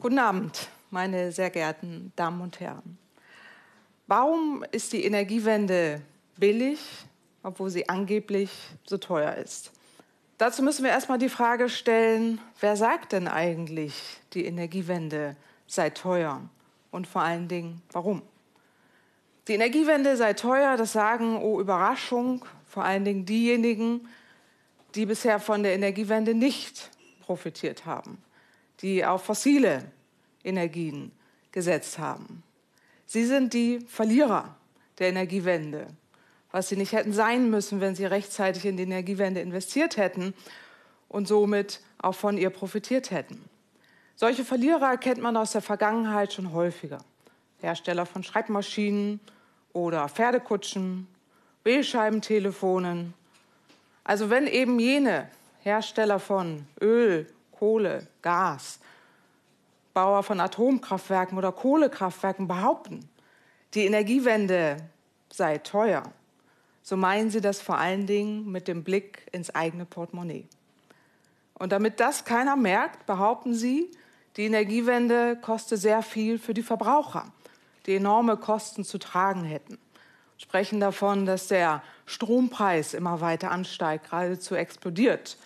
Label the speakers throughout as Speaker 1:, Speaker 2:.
Speaker 1: Guten Abend, meine sehr geehrten Damen und Herren. Warum ist die Energiewende billig, obwohl sie angeblich so teuer ist? Dazu müssen wir erstmal die Frage stellen, wer sagt denn eigentlich, die Energiewende sei teuer? Und vor allen Dingen, warum? Die Energiewende sei teuer, das sagen, oh Überraschung, vor allen Dingen diejenigen, die bisher von der Energiewende nicht profitiert haben, die auf fossile Energien gesetzt haben. Sie sind die Verlierer der Energiewende, was sie nicht hätten sein müssen, wenn sie rechtzeitig in die Energiewende investiert hätten und somit auch von ihr profitiert hätten. Solche Verlierer kennt man aus der Vergangenheit schon häufiger. Hersteller von Schreibmaschinen oder Pferdekutschen, Wählscheibentelefonen. Also wenn eben jene Hersteller von Öl, Kohle, Gas, Bauer von Atomkraftwerken oder Kohlekraftwerken behaupten, die Energiewende sei teuer, so meinen sie das vor allen Dingen mit dem Blick ins eigene Portemonnaie. Und damit das keiner merkt, behaupten sie, die Energiewende koste sehr viel für die Verbraucher, die enorme Kosten zu tragen hätten. Sprechen davon, dass der Strompreis immer weiter ansteigt, geradezu explodiert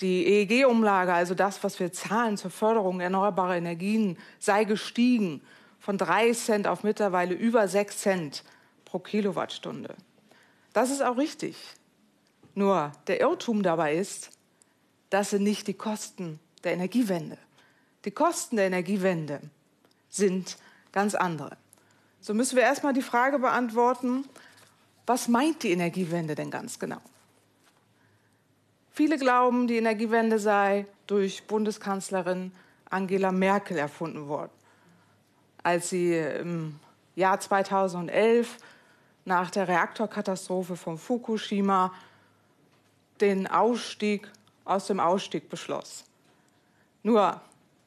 Speaker 1: die EEG-Umlage, also das, was wir zahlen zur Förderung erneuerbarer Energien, sei gestiegen von drei Cent auf mittlerweile über sechs Cent pro Kilowattstunde. Das ist auch richtig. Nur der Irrtum dabei ist, das sind nicht die Kosten der Energiewende. Die Kosten der Energiewende sind ganz andere. So müssen wir erstmal die Frage beantworten, was meint die Energiewende denn ganz genau? Viele glauben, die Energiewende sei durch Bundeskanzlerin Angela Merkel erfunden worden, als sie im Jahr 2011 nach der Reaktorkatastrophe von Fukushima den Ausstieg aus dem Ausstieg beschloss. Nur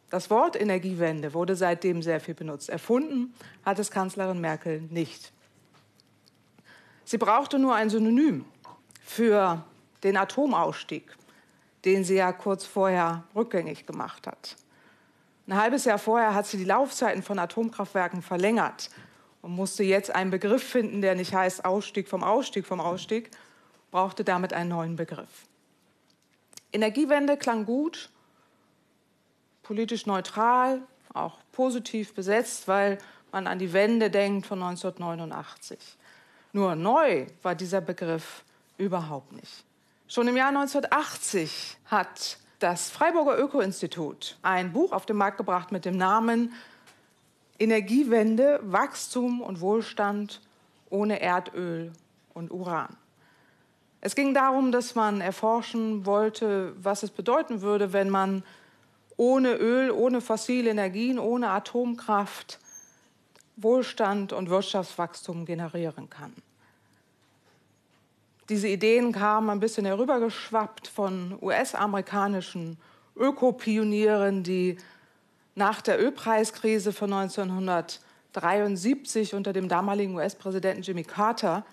Speaker 1: das Wort Energiewende wurde seitdem sehr viel benutzt. Erfunden hat es Kanzlerin Merkel nicht. Sie brauchte nur ein Synonym für den Atomausstieg, den sie ja kurz vorher rückgängig gemacht hat. Ein halbes Jahr vorher hat sie die Laufzeiten von Atomkraftwerken verlängert und musste jetzt einen Begriff finden, der nicht heißt Ausstieg vom Ausstieg vom Ausstieg, brauchte damit einen neuen Begriff. Energiewende klang gut, politisch neutral, auch positiv besetzt, weil man an die Wende denkt von 1989. Nur neu war dieser Begriff überhaupt nicht. Schon im Jahr 1980 hat das Freiburger Öko-Institut ein Buch auf den Markt gebracht mit dem Namen Energiewende, Wachstum und Wohlstand ohne Erdöl und Uran. Es ging darum, dass man erforschen wollte, was es bedeuten würde, wenn man ohne Öl, ohne fossile Energien, ohne Atomkraft Wohlstand und Wirtschaftswachstum generieren kann. Diese Ideen kamen ein bisschen herübergeschwappt von US-amerikanischen Ökopionieren, die nach der Ölpreiskrise von 1973 unter dem damaligen US-Präsidenten Jimmy Carter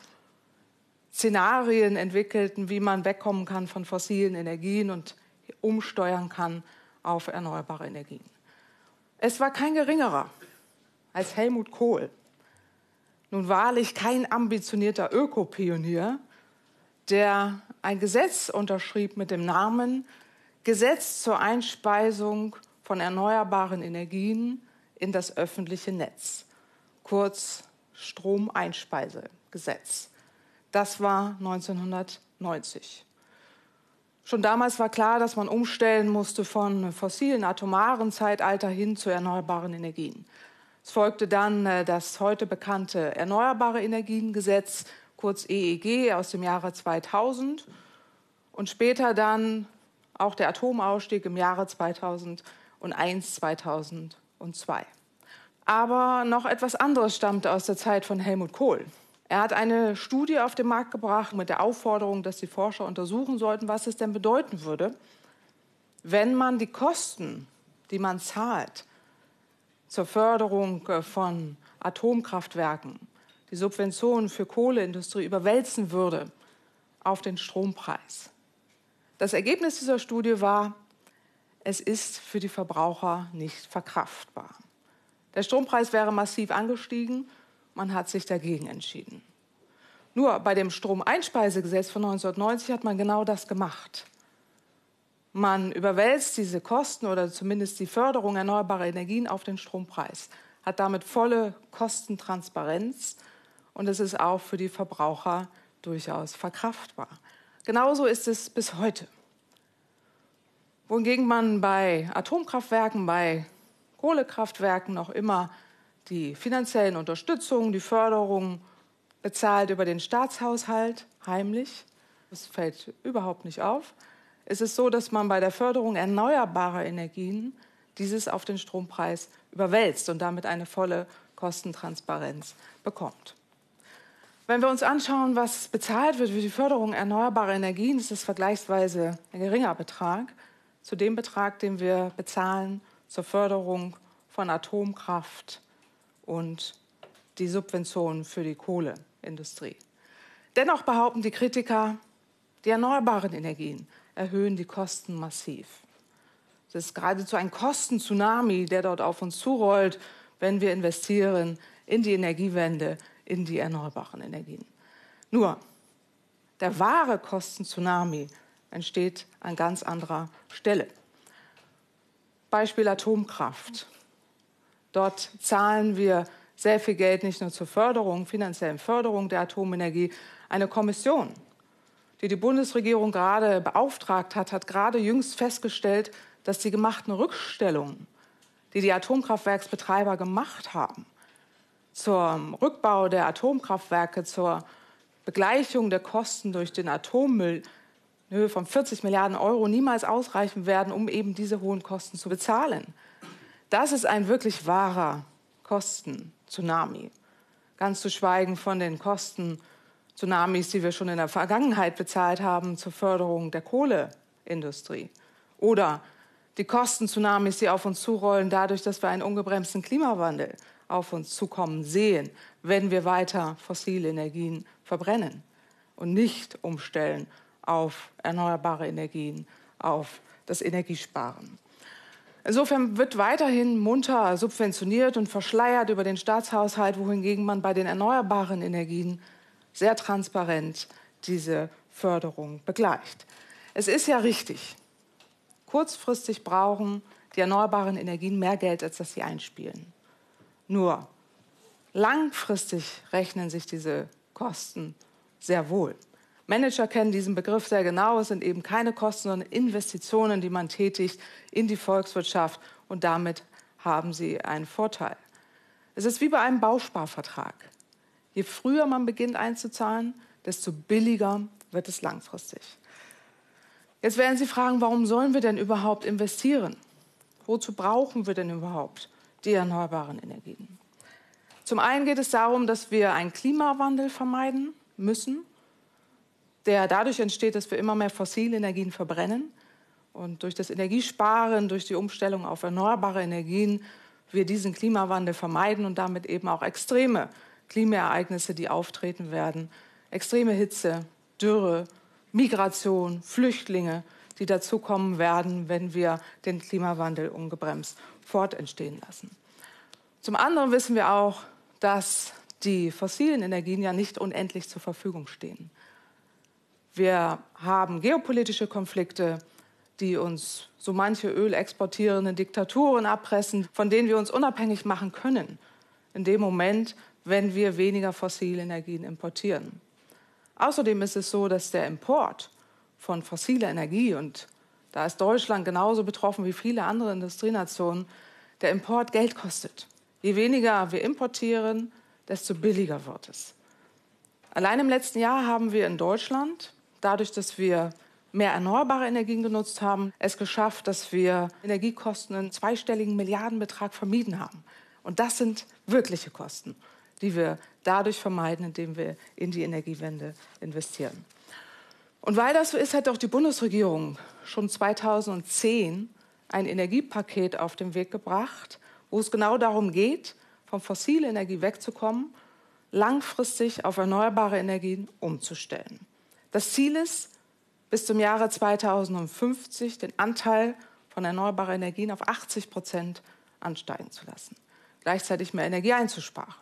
Speaker 1: Szenarien entwickelten, wie man wegkommen kann von fossilen Energien und umsteuern kann auf erneuerbare Energien. Es war kein geringerer als Helmut Kohl. Nun wahrlich kein ambitionierter Ökopionier, der ein Gesetz unterschrieb mit dem Namen Gesetz zur Einspeisung von erneuerbaren Energien in das öffentliche Netz, kurz Stromeinspeisegesetz. Das war 1990. Schon damals war klar, dass man umstellen musste von fossilen atomaren Zeitalter hin zu erneuerbaren Energien. Es folgte dann äh, das heute bekannte Erneuerbare Energiengesetz, kurz EEG aus dem Jahre 2000 und später dann auch der Atomausstieg im Jahre 2001, 2002. Aber noch etwas anderes stammte aus der Zeit von Helmut Kohl. Er hat eine Studie auf den Markt gebracht mit der Aufforderung, dass die Forscher untersuchen sollten, was es denn bedeuten würde, wenn man die Kosten, die man zahlt zur Förderung von Atomkraftwerken, die Subventionen für Kohleindustrie überwälzen würde auf den Strompreis. Das Ergebnis dieser Studie war, es ist für die Verbraucher nicht verkraftbar. Der Strompreis wäre massiv angestiegen, man hat sich dagegen entschieden. Nur bei dem Stromeinspeisegesetz von 1990 hat man genau das gemacht. Man überwälzt diese Kosten oder zumindest die Förderung erneuerbarer Energien auf den Strompreis, hat damit volle Kostentransparenz und es ist auch für die Verbraucher durchaus verkraftbar. Genauso ist es bis heute. Wohingegen man bei Atomkraftwerken, bei Kohlekraftwerken noch immer die finanziellen Unterstützungen, die Förderung bezahlt über den Staatshaushalt heimlich. Das fällt überhaupt nicht auf. Es ist so, dass man bei der Förderung erneuerbarer Energien dieses auf den Strompreis überwälzt und damit eine volle Kostentransparenz bekommt. Wenn wir uns anschauen, was bezahlt wird für die Förderung erneuerbarer Energien, ist es vergleichsweise ein geringer Betrag zu dem Betrag, den wir bezahlen zur Förderung von Atomkraft und die Subventionen für die Kohleindustrie. Dennoch behaupten die Kritiker, die erneuerbaren Energien erhöhen die Kosten massiv. Es ist geradezu ein Kostentsunami, der dort auf uns zurollt, wenn wir investieren in die Energiewende, in die erneuerbaren Energien. Nur, der wahre Kostentsunami entsteht an ganz anderer Stelle. Beispiel Atomkraft. Dort zahlen wir sehr viel Geld nicht nur zur Förderung, finanziellen Förderung der Atomenergie. Eine Kommission, die die Bundesregierung gerade beauftragt hat, hat gerade jüngst festgestellt, dass die gemachten Rückstellungen, die die Atomkraftwerksbetreiber gemacht haben, zum Rückbau der Atomkraftwerke, zur Begleichung der Kosten durch den Atommüll in Höhe von 40 Milliarden Euro niemals ausreichen werden, um eben diese hohen Kosten zu bezahlen. Das ist ein wirklich wahrer Kosten-Tsunami. Ganz zu schweigen von den Kosten-Tsunamis, die wir schon in der Vergangenheit bezahlt haben zur Förderung der Kohleindustrie. Oder die Kosten-Tsunamis, die auf uns zurollen, dadurch, dass wir einen ungebremsten Klimawandel auf uns zukommen sehen, wenn wir weiter fossile Energien verbrennen und nicht umstellen auf erneuerbare Energien, auf das Energiesparen. Insofern wird weiterhin munter subventioniert und verschleiert über den Staatshaushalt, wohingegen man bei den erneuerbaren Energien sehr transparent diese Förderung begleicht. Es ist ja richtig, kurzfristig brauchen die erneuerbaren Energien mehr Geld, als dass sie einspielen. Nur langfristig rechnen sich diese Kosten sehr wohl. Manager kennen diesen Begriff sehr genau. Es sind eben keine Kosten, sondern Investitionen, die man tätigt in die Volkswirtschaft und damit haben sie einen Vorteil. Es ist wie bei einem Bausparvertrag. Je früher man beginnt einzuzahlen, desto billiger wird es langfristig. Jetzt werden Sie fragen, warum sollen wir denn überhaupt investieren? Wozu brauchen wir denn überhaupt die erneuerbaren Energien? Zum einen geht es darum, dass wir einen Klimawandel vermeiden müssen der dadurch entsteht, dass wir immer mehr fossile Energien verbrennen. Und durch das Energiesparen, durch die Umstellung auf erneuerbare Energien, wir diesen Klimawandel vermeiden und damit eben auch extreme Klimaereignisse, die auftreten werden, extreme Hitze, Dürre, Migration, Flüchtlinge, die dazukommen werden, wenn wir den Klimawandel ungebremst fortentstehen lassen. Zum anderen wissen wir auch, dass die fossilen Energien ja nicht unendlich zur Verfügung stehen. Wir haben geopolitische Konflikte, die uns so manche ölexportierenden Diktaturen abpressen, von denen wir uns unabhängig machen können, in dem Moment, wenn wir weniger fossile Energien importieren. Außerdem ist es so, dass der Import von fossiler Energie, und da ist Deutschland genauso betroffen wie viele andere Industrienationen, der Import Geld kostet. Je weniger wir importieren, desto billiger wird es. Allein im letzten Jahr haben wir in Deutschland dadurch, dass wir mehr erneuerbare Energien genutzt haben, es geschafft, dass wir Energiekosten in zweistelligen Milliardenbetrag vermieden haben. Und das sind wirkliche Kosten, die wir dadurch vermeiden, indem wir in die Energiewende investieren. Und weil das so ist, hat auch die Bundesregierung schon 2010 ein Energiepaket auf den Weg gebracht, wo es genau darum geht, von fossiler Energie wegzukommen, langfristig auf erneuerbare Energien umzustellen. Das Ziel ist, bis zum Jahre 2050 den Anteil von erneuerbaren Energien auf 80 Prozent ansteigen zu lassen, gleichzeitig mehr Energie einzusparen.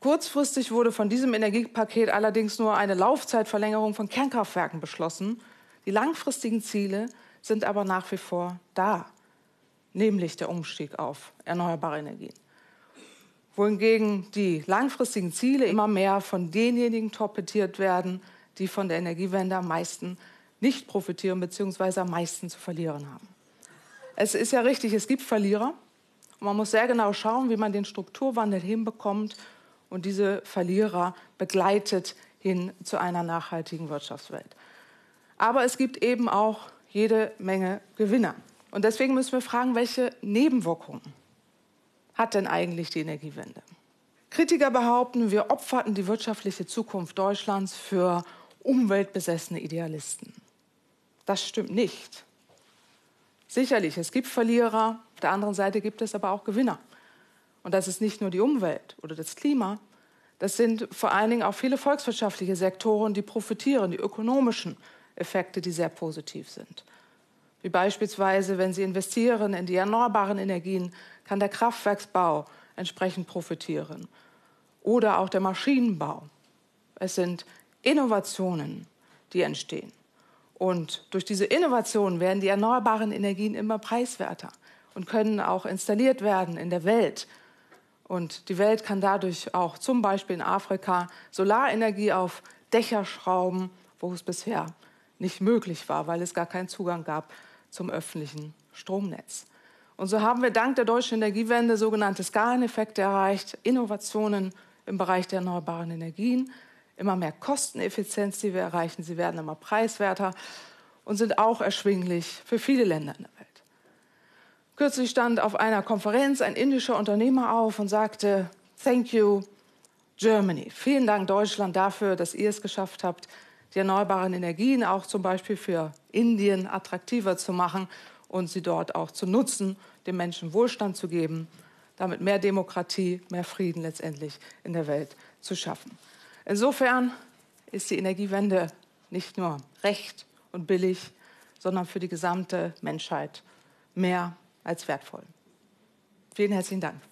Speaker 1: Kurzfristig wurde von diesem Energiepaket allerdings nur eine Laufzeitverlängerung von Kernkraftwerken beschlossen. Die langfristigen Ziele sind aber nach wie vor da, nämlich der Umstieg auf erneuerbare Energien. Wohingegen die langfristigen Ziele immer mehr von denjenigen torpediert werden, die von der Energiewende am meisten nicht profitieren bzw. am meisten zu verlieren haben. Es ist ja richtig, es gibt Verlierer. Und man muss sehr genau schauen, wie man den Strukturwandel hinbekommt und diese Verlierer begleitet hin zu einer nachhaltigen Wirtschaftswelt. Aber es gibt eben auch jede Menge Gewinner. Und deswegen müssen wir fragen, welche Nebenwirkungen hat denn eigentlich die Energiewende? Kritiker behaupten, wir opferten die wirtschaftliche Zukunft Deutschlands für umweltbesessene Idealisten. Das stimmt nicht. Sicherlich, es gibt Verlierer, auf der anderen Seite gibt es aber auch Gewinner. Und das ist nicht nur die Umwelt oder das Klima, das sind vor allen Dingen auch viele volkswirtschaftliche Sektoren, die profitieren, die ökonomischen Effekte, die sehr positiv sind. Wie beispielsweise, wenn Sie investieren in die erneuerbaren Energien, kann der Kraftwerksbau entsprechend profitieren. Oder auch der Maschinenbau. Es sind Innovationen, die entstehen. Und durch diese Innovationen werden die erneuerbaren Energien immer preiswerter und können auch installiert werden in der Welt und die Welt kann dadurch auch zum Beispiel in Afrika Solarenergie auf Dächer schrauben, wo es bisher nicht möglich war, weil es gar keinen Zugang gab zum öffentlichen Stromnetz. Und so haben wir dank der deutschen Energiewende sogenannte Skaleneffekte erreicht, Innovationen im Bereich der erneuerbaren Energien, immer mehr Kosteneffizienz, die wir erreichen. Sie werden immer preiswerter und sind auch erschwinglich für viele Länder in der Welt. Kürzlich stand auf einer Konferenz ein indischer Unternehmer auf und sagte, Thank you, Germany. Vielen Dank, Deutschland, dafür, dass ihr es geschafft habt, die erneuerbaren Energien auch zum Beispiel für Indien attraktiver zu machen und sie dort auch zu nutzen, den Menschen Wohlstand zu geben, damit mehr Demokratie, mehr Frieden letztendlich in der Welt zu schaffen. Insofern ist die Energiewende nicht nur recht und billig, sondern für die gesamte Menschheit mehr als wertvoll. Vielen herzlichen Dank.